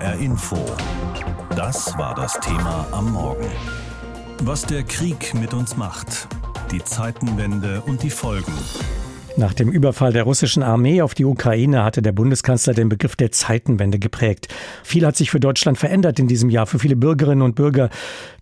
HR Info. Das war das Thema am Morgen. Was der Krieg mit uns macht. Die Zeitenwende und die Folgen. Nach dem Überfall der russischen Armee auf die Ukraine hatte der Bundeskanzler den Begriff der Zeitenwende geprägt. Viel hat sich für Deutschland verändert in diesem Jahr. Für viele Bürgerinnen und Bürger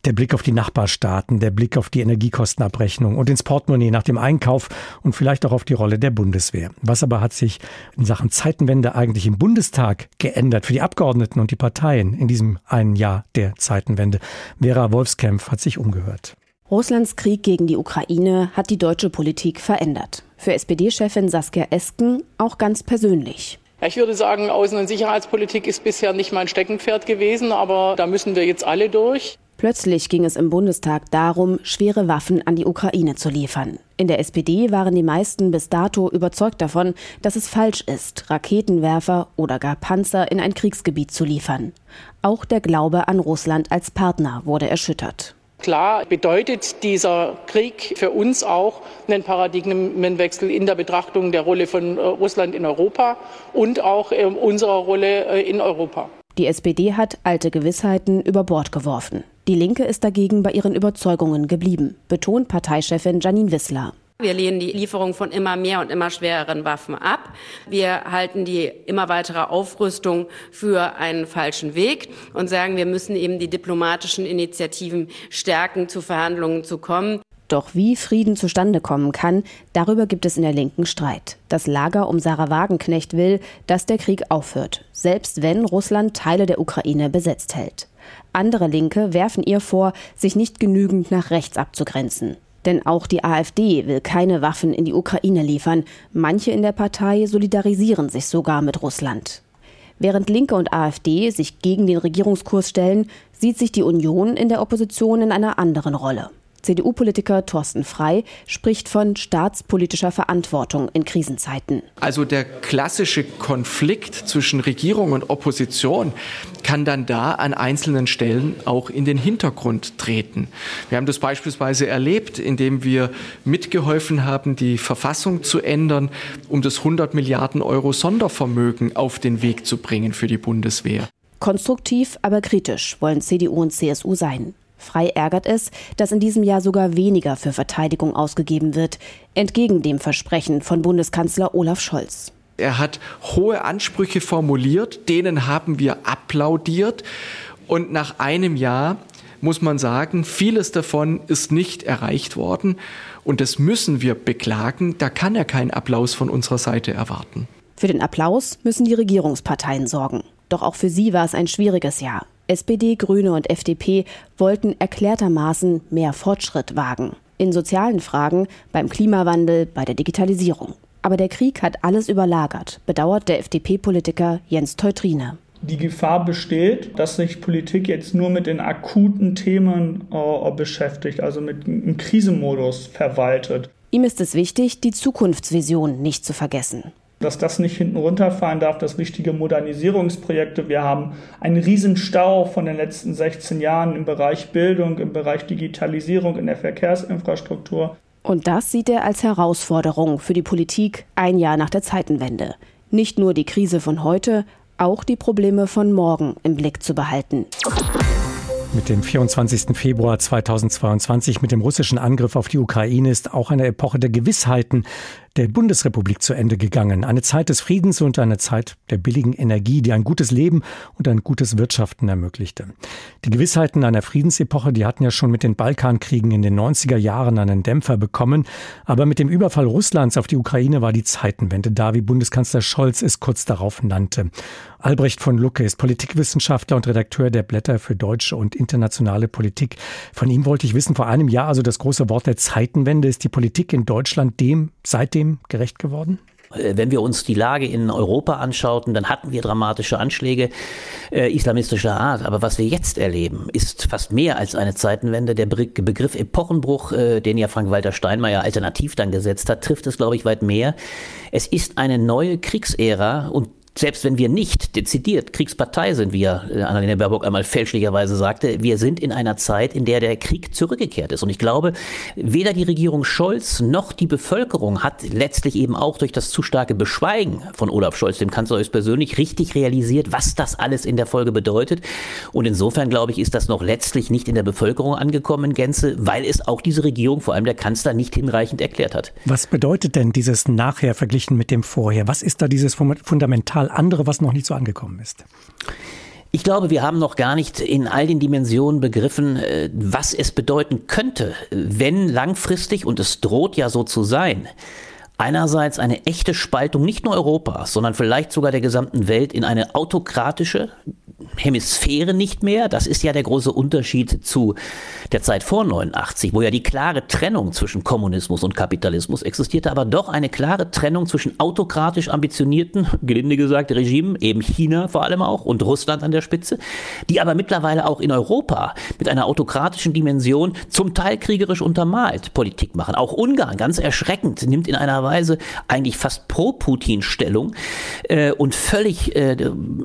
der Blick auf die Nachbarstaaten, der Blick auf die Energiekostenabrechnung und ins Portemonnaie nach dem Einkauf und vielleicht auch auf die Rolle der Bundeswehr. Was aber hat sich in Sachen Zeitenwende eigentlich im Bundestag geändert für die Abgeordneten und die Parteien in diesem einen Jahr der Zeitenwende? Vera Wolfskämpf hat sich umgehört. Russlands Krieg gegen die Ukraine hat die deutsche Politik verändert. Für SPD-Chefin Saskia Esken auch ganz persönlich. Ich würde sagen, Außen- und Sicherheitspolitik ist bisher nicht mein Steckenpferd gewesen, aber da müssen wir jetzt alle durch. Plötzlich ging es im Bundestag darum, schwere Waffen an die Ukraine zu liefern. In der SPD waren die meisten bis dato überzeugt davon, dass es falsch ist, Raketenwerfer oder gar Panzer in ein Kriegsgebiet zu liefern. Auch der Glaube an Russland als Partner wurde erschüttert. Klar bedeutet dieser Krieg für uns auch einen Paradigmenwechsel in der Betrachtung der Rolle von äh, Russland in Europa und auch ähm, unserer Rolle äh, in Europa. Die SPD hat alte Gewissheiten über Bord geworfen. Die Linke ist dagegen bei ihren Überzeugungen geblieben, betont Parteichefin Janine Wissler. Wir lehnen die Lieferung von immer mehr und immer schwereren Waffen ab. Wir halten die immer weitere Aufrüstung für einen falschen Weg und sagen, wir müssen eben die diplomatischen Initiativen stärken, zu Verhandlungen zu kommen. Doch wie Frieden zustande kommen kann, darüber gibt es in der Linken Streit. Das Lager um Sarah Wagenknecht will, dass der Krieg aufhört, selbst wenn Russland Teile der Ukraine besetzt hält. Andere Linke werfen ihr vor, sich nicht genügend nach rechts abzugrenzen. Denn auch die AfD will keine Waffen in die Ukraine liefern. Manche in der Partei solidarisieren sich sogar mit Russland. Während Linke und AfD sich gegen den Regierungskurs stellen, sieht sich die Union in der Opposition in einer anderen Rolle. CDU-Politiker Thorsten Frei spricht von staatspolitischer Verantwortung in Krisenzeiten. Also der klassische Konflikt zwischen Regierung und Opposition kann dann da an einzelnen Stellen auch in den Hintergrund treten. Wir haben das beispielsweise erlebt, indem wir mitgeholfen haben, die Verfassung zu ändern, um das 100 Milliarden Euro Sondervermögen auf den Weg zu bringen für die Bundeswehr. Konstruktiv, aber kritisch wollen CDU und CSU sein. Frei ärgert es, dass in diesem Jahr sogar weniger für Verteidigung ausgegeben wird, entgegen dem Versprechen von Bundeskanzler Olaf Scholz. Er hat hohe Ansprüche formuliert, denen haben wir applaudiert. Und nach einem Jahr muss man sagen, vieles davon ist nicht erreicht worden. Und das müssen wir beklagen. Da kann er keinen Applaus von unserer Seite erwarten. Für den Applaus müssen die Regierungsparteien sorgen. Doch auch für sie war es ein schwieriges Jahr. SPD, Grüne und FDP wollten erklärtermaßen mehr Fortschritt wagen. In sozialen Fragen, beim Klimawandel, bei der Digitalisierung. Aber der Krieg hat alles überlagert, bedauert der FDP-Politiker Jens Teutrine. Die Gefahr besteht, dass sich Politik jetzt nur mit den akuten Themen äh, beschäftigt, also mit einem Krisenmodus verwaltet. Ihm ist es wichtig, die Zukunftsvision nicht zu vergessen dass das nicht hinten runterfallen darf, dass wichtige Modernisierungsprojekte. Wir haben einen Riesenstau von den letzten 16 Jahren im Bereich Bildung, im Bereich Digitalisierung, in der Verkehrsinfrastruktur. Und das sieht er als Herausforderung für die Politik ein Jahr nach der Zeitenwende. Nicht nur die Krise von heute, auch die Probleme von morgen im Blick zu behalten. Mit dem 24. Februar 2022, mit dem russischen Angriff auf die Ukraine, ist auch eine Epoche der Gewissheiten der Bundesrepublik zu Ende gegangen. Eine Zeit des Friedens und eine Zeit der billigen Energie, die ein gutes Leben und ein gutes Wirtschaften ermöglichte. Die Gewissheiten einer Friedensepoche, die hatten ja schon mit den Balkankriegen in den 90er Jahren einen Dämpfer bekommen. Aber mit dem Überfall Russlands auf die Ukraine war die Zeitenwende da, wie Bundeskanzler Scholz es kurz darauf nannte. Albrecht von Lucke ist Politikwissenschaftler und Redakteur der Blätter für deutsche und internationale Politik. Von ihm wollte ich wissen, vor einem Jahr, also das große Wort der Zeitenwende, ist die Politik in Deutschland dem seitdem dem gerecht geworden? Äh, wenn wir uns die Lage in Europa anschauten, dann hatten wir dramatische Anschläge äh, islamistischer Art. Aber was wir jetzt erleben, ist fast mehr als eine Zeitenwende. Der Begriff Epochenbruch, äh, den ja Frank-Walter Steinmeier alternativ dann gesetzt hat, trifft es, glaube ich, weit mehr. Es ist eine neue Kriegsära und selbst wenn wir nicht dezidiert Kriegspartei sind, wie ja äh, Annalena Baerbock einmal fälschlicherweise sagte, wir sind in einer Zeit, in der der Krieg zurückgekehrt ist. Und ich glaube, weder die Regierung Scholz noch die Bevölkerung hat letztlich eben auch durch das zu starke Beschweigen von Olaf Scholz, dem Kanzler persönlich, richtig realisiert, was das alles in der Folge bedeutet. Und insofern, glaube ich, ist das noch letztlich nicht in der Bevölkerung angekommen Gänze, weil es auch diese Regierung, vor allem der Kanzler, nicht hinreichend erklärt hat. Was bedeutet denn dieses Nachher verglichen mit dem Vorher? Was ist da dieses fundamental andere, was noch nicht so angekommen ist? Ich glaube, wir haben noch gar nicht in all den Dimensionen begriffen, äh, was es bedeuten könnte, wenn langfristig, und es droht ja so zu sein, einerseits eine echte Spaltung nicht nur Europas, sondern vielleicht sogar der gesamten Welt in eine autokratische, Hemisphäre nicht mehr. Das ist ja der große Unterschied zu der Zeit vor 89, wo ja die klare Trennung zwischen Kommunismus und Kapitalismus existierte, aber doch eine klare Trennung zwischen autokratisch ambitionierten, gelinde gesagt, Regimen, eben China vor allem auch und Russland an der Spitze, die aber mittlerweile auch in Europa mit einer autokratischen Dimension zum Teil kriegerisch untermalt Politik machen. Auch Ungarn, ganz erschreckend, nimmt in einer Weise eigentlich fast pro Putin Stellung äh, und völlig äh,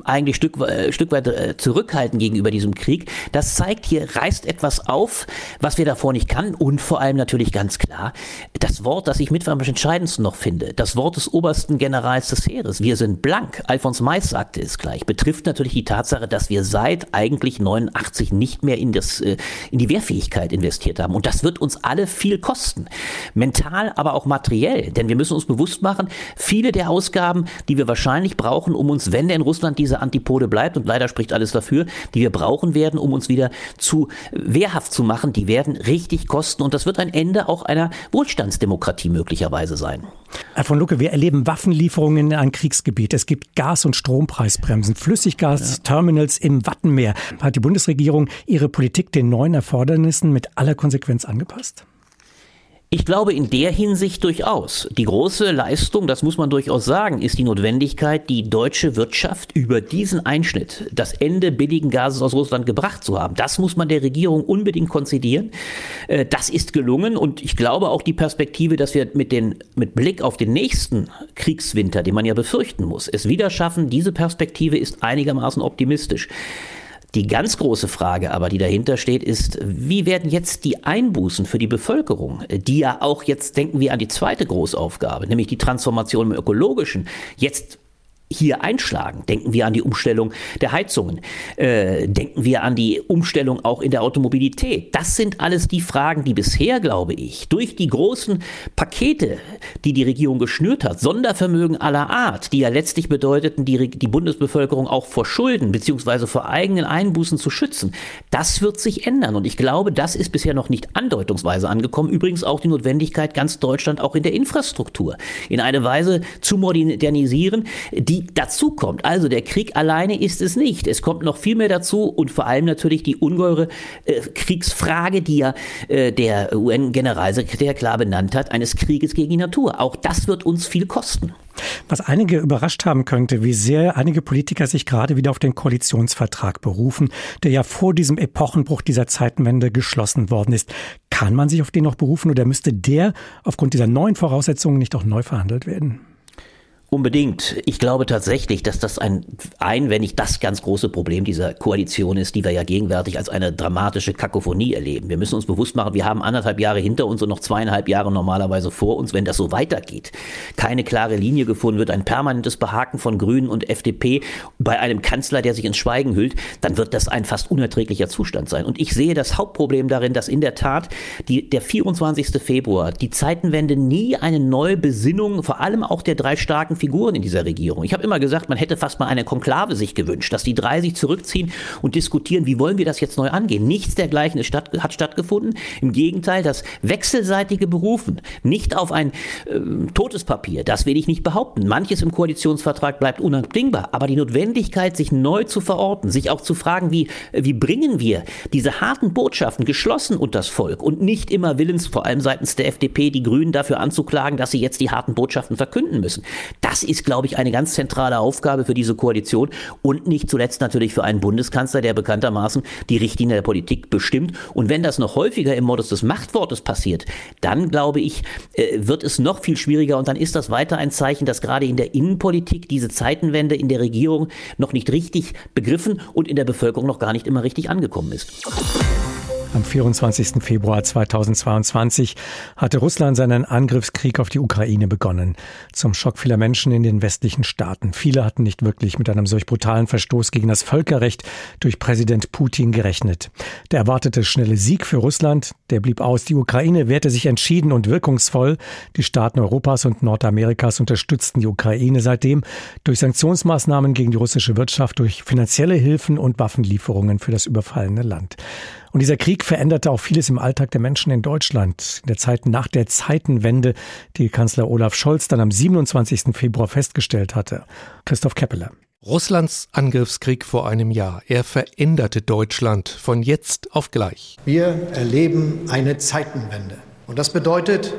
eigentlich Stück, äh, Stück weit äh, zurückhalten gegenüber diesem Krieg. Das zeigt, hier reißt etwas auf, was wir davor nicht kannten und vor allem natürlich ganz klar das Wort, das ich mit am entscheidendsten noch finde, das Wort des obersten Generals des Heeres. Wir sind blank. Alfons Mais sagte es gleich. Betrifft natürlich die Tatsache, dass wir seit eigentlich 89 nicht mehr in das, äh, in die Wehrfähigkeit investiert haben. Und das wird uns alle viel kosten. Mental, aber auch materiell. Denn wir müssen uns bewusst machen, viele der Ausgaben, die wir wahrscheinlich brauchen, um uns, wenn denn Russland diese Antipode bleibt, und leider spricht alles dafür, die wir brauchen werden, um uns wieder zu wehrhaft zu machen, die werden richtig kosten. Und das wird ein Ende auch einer Wohlstandsdemokratie möglicherweise sein. Herr von Lucke, wir erleben Waffenlieferungen in ein Kriegsgebiet. Es gibt Gas- und Strompreisbremsen, Flüssiggasterminals ja. im Wattenmeer. Hat die Bundesregierung ihre Politik den neuen Erfordernissen mit aller Konsequenz angepasst? Ich glaube in der Hinsicht durchaus. Die große Leistung, das muss man durchaus sagen, ist die Notwendigkeit, die deutsche Wirtschaft über diesen Einschnitt, das Ende billigen Gases aus Russland gebracht zu haben. Das muss man der Regierung unbedingt konzidieren. Äh, das ist gelungen und ich glaube auch die Perspektive, dass wir mit, den, mit Blick auf den nächsten Kriegswinter, den man ja befürchten muss, es wieder schaffen, diese Perspektive ist einigermaßen optimistisch. Die ganz große Frage aber, die dahinter steht, ist, wie werden jetzt die Einbußen für die Bevölkerung, die ja auch jetzt denken wir an die zweite Großaufgabe, nämlich die Transformation im ökologischen, jetzt hier einschlagen. Denken wir an die Umstellung der Heizungen. Äh, denken wir an die Umstellung auch in der Automobilität. Das sind alles die Fragen, die bisher, glaube ich, durch die großen Pakete, die die Regierung geschnürt hat, Sondervermögen aller Art, die ja letztlich bedeuteten, die, die Bundesbevölkerung auch vor Schulden bzw. vor eigenen Einbußen zu schützen, das wird sich ändern. Und ich glaube, das ist bisher noch nicht andeutungsweise angekommen. Übrigens auch die Notwendigkeit, ganz Deutschland auch in der Infrastruktur in eine Weise zu modernisieren, die dazu kommt. Also der Krieg alleine ist es nicht. Es kommt noch viel mehr dazu und vor allem natürlich die ungeheure äh, Kriegsfrage, die ja äh, der UN-Generalsekretär klar benannt hat, eines Krieges gegen die Natur. Auch das wird uns viel kosten. Was einige überrascht haben könnte, wie sehr einige Politiker sich gerade wieder auf den Koalitionsvertrag berufen, der ja vor diesem Epochenbruch dieser Zeitenwende geschlossen worden ist. Kann man sich auf den noch berufen oder müsste der aufgrund dieser neuen Voraussetzungen nicht auch neu verhandelt werden? Unbedingt. Ich glaube tatsächlich, dass das ein, ein, wenn nicht das ganz große Problem dieser Koalition ist, die wir ja gegenwärtig als eine dramatische Kakophonie erleben. Wir müssen uns bewusst machen, wir haben anderthalb Jahre hinter uns und noch zweieinhalb Jahre normalerweise vor uns, wenn das so weitergeht. Keine klare Linie gefunden wird, ein permanentes Behaken von Grünen und FDP bei einem Kanzler, der sich ins Schweigen hüllt, dann wird das ein fast unerträglicher Zustand sein. Und ich sehe das Hauptproblem darin, dass in der Tat die, der 24. Februar, die Zeitenwende nie eine neue Besinnung, vor allem auch der drei starken Figuren in dieser Regierung. Ich habe immer gesagt, man hätte fast mal eine Konklave sich gewünscht, dass die drei sich zurückziehen und diskutieren, wie wollen wir das jetzt neu angehen. Nichts dergleichen statt, hat stattgefunden. Im Gegenteil, das wechselseitige Berufen, nicht auf ein äh, totes Papier, das will ich nicht behaupten. Manches im Koalitionsvertrag bleibt unabdingbar, aber die Notwendigkeit, sich neu zu verorten, sich auch zu fragen, wie, wie bringen wir diese harten Botschaften geschlossen unter das Volk und nicht immer willens, vor allem seitens der FDP, die Grünen dafür anzuklagen, dass sie jetzt die harten Botschaften verkünden müssen. Das ist, glaube ich, eine ganz zentrale Aufgabe für diese Koalition und nicht zuletzt natürlich für einen Bundeskanzler, der bekanntermaßen die Richtlinie der Politik bestimmt. Und wenn das noch häufiger im Modus des Machtwortes passiert, dann glaube ich, äh, wird es noch viel schwieriger und dann ist das weiter ein Zeichen, dass gerade in der Innenpolitik diese Zeitenwende in der Regierung noch nicht richtig begriffen und in der Bevölkerung noch gar nicht immer richtig angekommen ist. Am 24. Februar 2022 hatte Russland seinen Angriffskrieg auf die Ukraine begonnen. Zum Schock vieler Menschen in den westlichen Staaten. Viele hatten nicht wirklich mit einem solch brutalen Verstoß gegen das Völkerrecht durch Präsident Putin gerechnet. Der erwartete schnelle Sieg für Russland, der blieb aus. Die Ukraine wehrte sich entschieden und wirkungsvoll. Die Staaten Europas und Nordamerikas unterstützten die Ukraine seitdem durch Sanktionsmaßnahmen gegen die russische Wirtschaft, durch finanzielle Hilfen und Waffenlieferungen für das überfallene Land. Und dieser Krieg veränderte auch vieles im Alltag der Menschen in Deutschland. In der Zeit nach der Zeitenwende, die Kanzler Olaf Scholz dann am 27. Februar festgestellt hatte. Christoph Keppeler. Russlands Angriffskrieg vor einem Jahr. Er veränderte Deutschland von jetzt auf gleich. Wir erleben eine Zeitenwende. Und das bedeutet,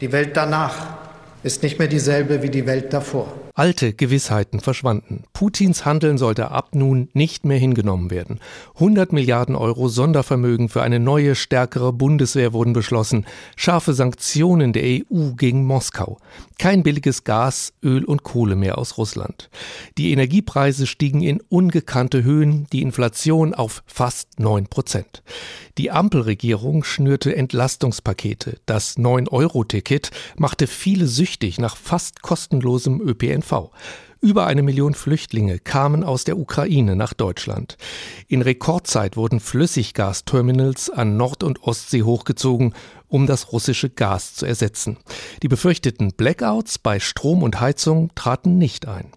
die Welt danach ist nicht mehr dieselbe wie die Welt davor. Alte Gewissheiten verschwanden. Putins Handeln sollte ab nun nicht mehr hingenommen werden. 100 Milliarden Euro Sondervermögen für eine neue, stärkere Bundeswehr wurden beschlossen. Scharfe Sanktionen der EU gegen Moskau. Kein billiges Gas, Öl und Kohle mehr aus Russland. Die Energiepreise stiegen in ungekannte Höhen, die Inflation auf fast 9 Prozent. Die Ampelregierung schnürte Entlastungspakete. Das 9-Euro-Ticket machte viele süchtig nach fast kostenlosem ÖPNV. Über eine Million Flüchtlinge kamen aus der Ukraine nach Deutschland. In Rekordzeit wurden Flüssiggasterminals an Nord- und Ostsee hochgezogen um das russische Gas zu ersetzen. Die befürchteten Blackouts bei Strom und Heizung traten nicht ein.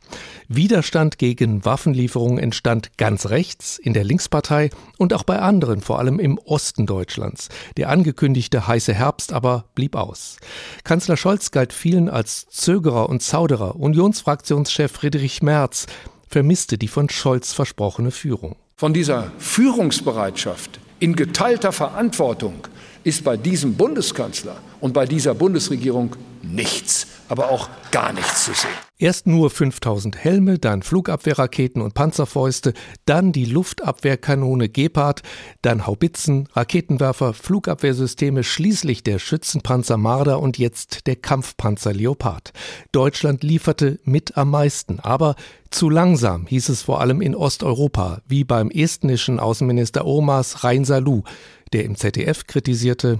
Widerstand gegen Waffenlieferungen entstand ganz rechts in der Linkspartei und auch bei anderen, vor allem im Osten Deutschlands. Der angekündigte heiße Herbst aber blieb aus. Kanzler Scholz galt vielen als Zögerer und Zauderer. Unionsfraktionschef Friedrich Merz vermisste die von Scholz versprochene Führung. Von dieser Führungsbereitschaft in geteilter Verantwortung ist bei diesem Bundeskanzler und bei dieser Bundesregierung nichts, aber auch gar nichts zu sehen. Erst nur 5000 Helme, dann Flugabwehrraketen und Panzerfäuste, dann die Luftabwehrkanone Gepard, dann Haubitzen, Raketenwerfer, Flugabwehrsysteme, schließlich der Schützenpanzer Marder und jetzt der Kampfpanzer Leopard. Deutschland lieferte mit am meisten, aber zu langsam, hieß es vor allem in Osteuropa, wie beim estnischen Außenminister Omas Reinsalu der im ZDF kritisierte,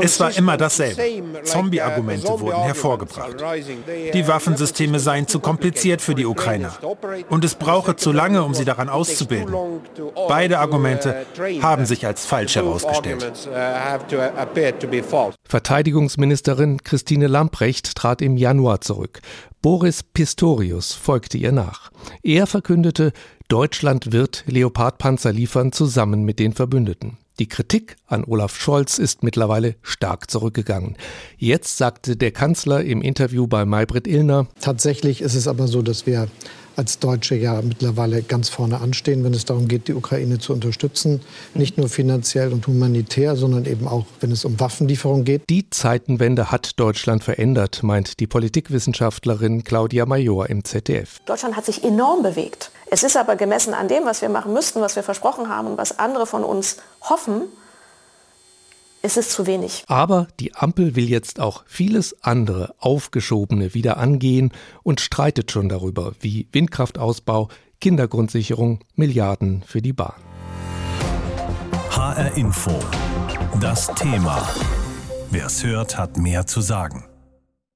es war immer dasselbe. Zombie-Argumente wurden hervorgebracht. Die Waffensysteme seien zu kompliziert für die Ukrainer. Und es brauche zu lange, um sie daran auszubilden. Beide Argumente haben sich als falsch herausgestellt. Verteidigungsministerin Christine Lamprecht trat im Januar zurück. Boris Pistorius folgte ihr nach. Er verkündete, Deutschland wird Leopardpanzer liefern zusammen mit den Verbündeten. Die Kritik an Olaf Scholz ist mittlerweile stark zurückgegangen. Jetzt sagte der Kanzler im Interview bei Maybrit Illner, Tatsächlich ist es aber so, dass wir als Deutsche ja mittlerweile ganz vorne anstehen, wenn es darum geht, die Ukraine zu unterstützen. Nicht nur finanziell und humanitär, sondern eben auch, wenn es um Waffenlieferung geht. Die Zeitenwende hat Deutschland verändert, meint die Politikwissenschaftlerin Claudia Major im ZDF. Deutschland hat sich enorm bewegt. Es ist aber gemessen an dem, was wir machen müssten, was wir versprochen haben und was andere von uns hoffen, es ist zu wenig. Aber die Ampel will jetzt auch vieles andere Aufgeschobene wieder angehen und streitet schon darüber, wie Windkraftausbau, Kindergrundsicherung, Milliarden für die Bahn. HR Info. Das Thema. Wer es hört, hat mehr zu sagen.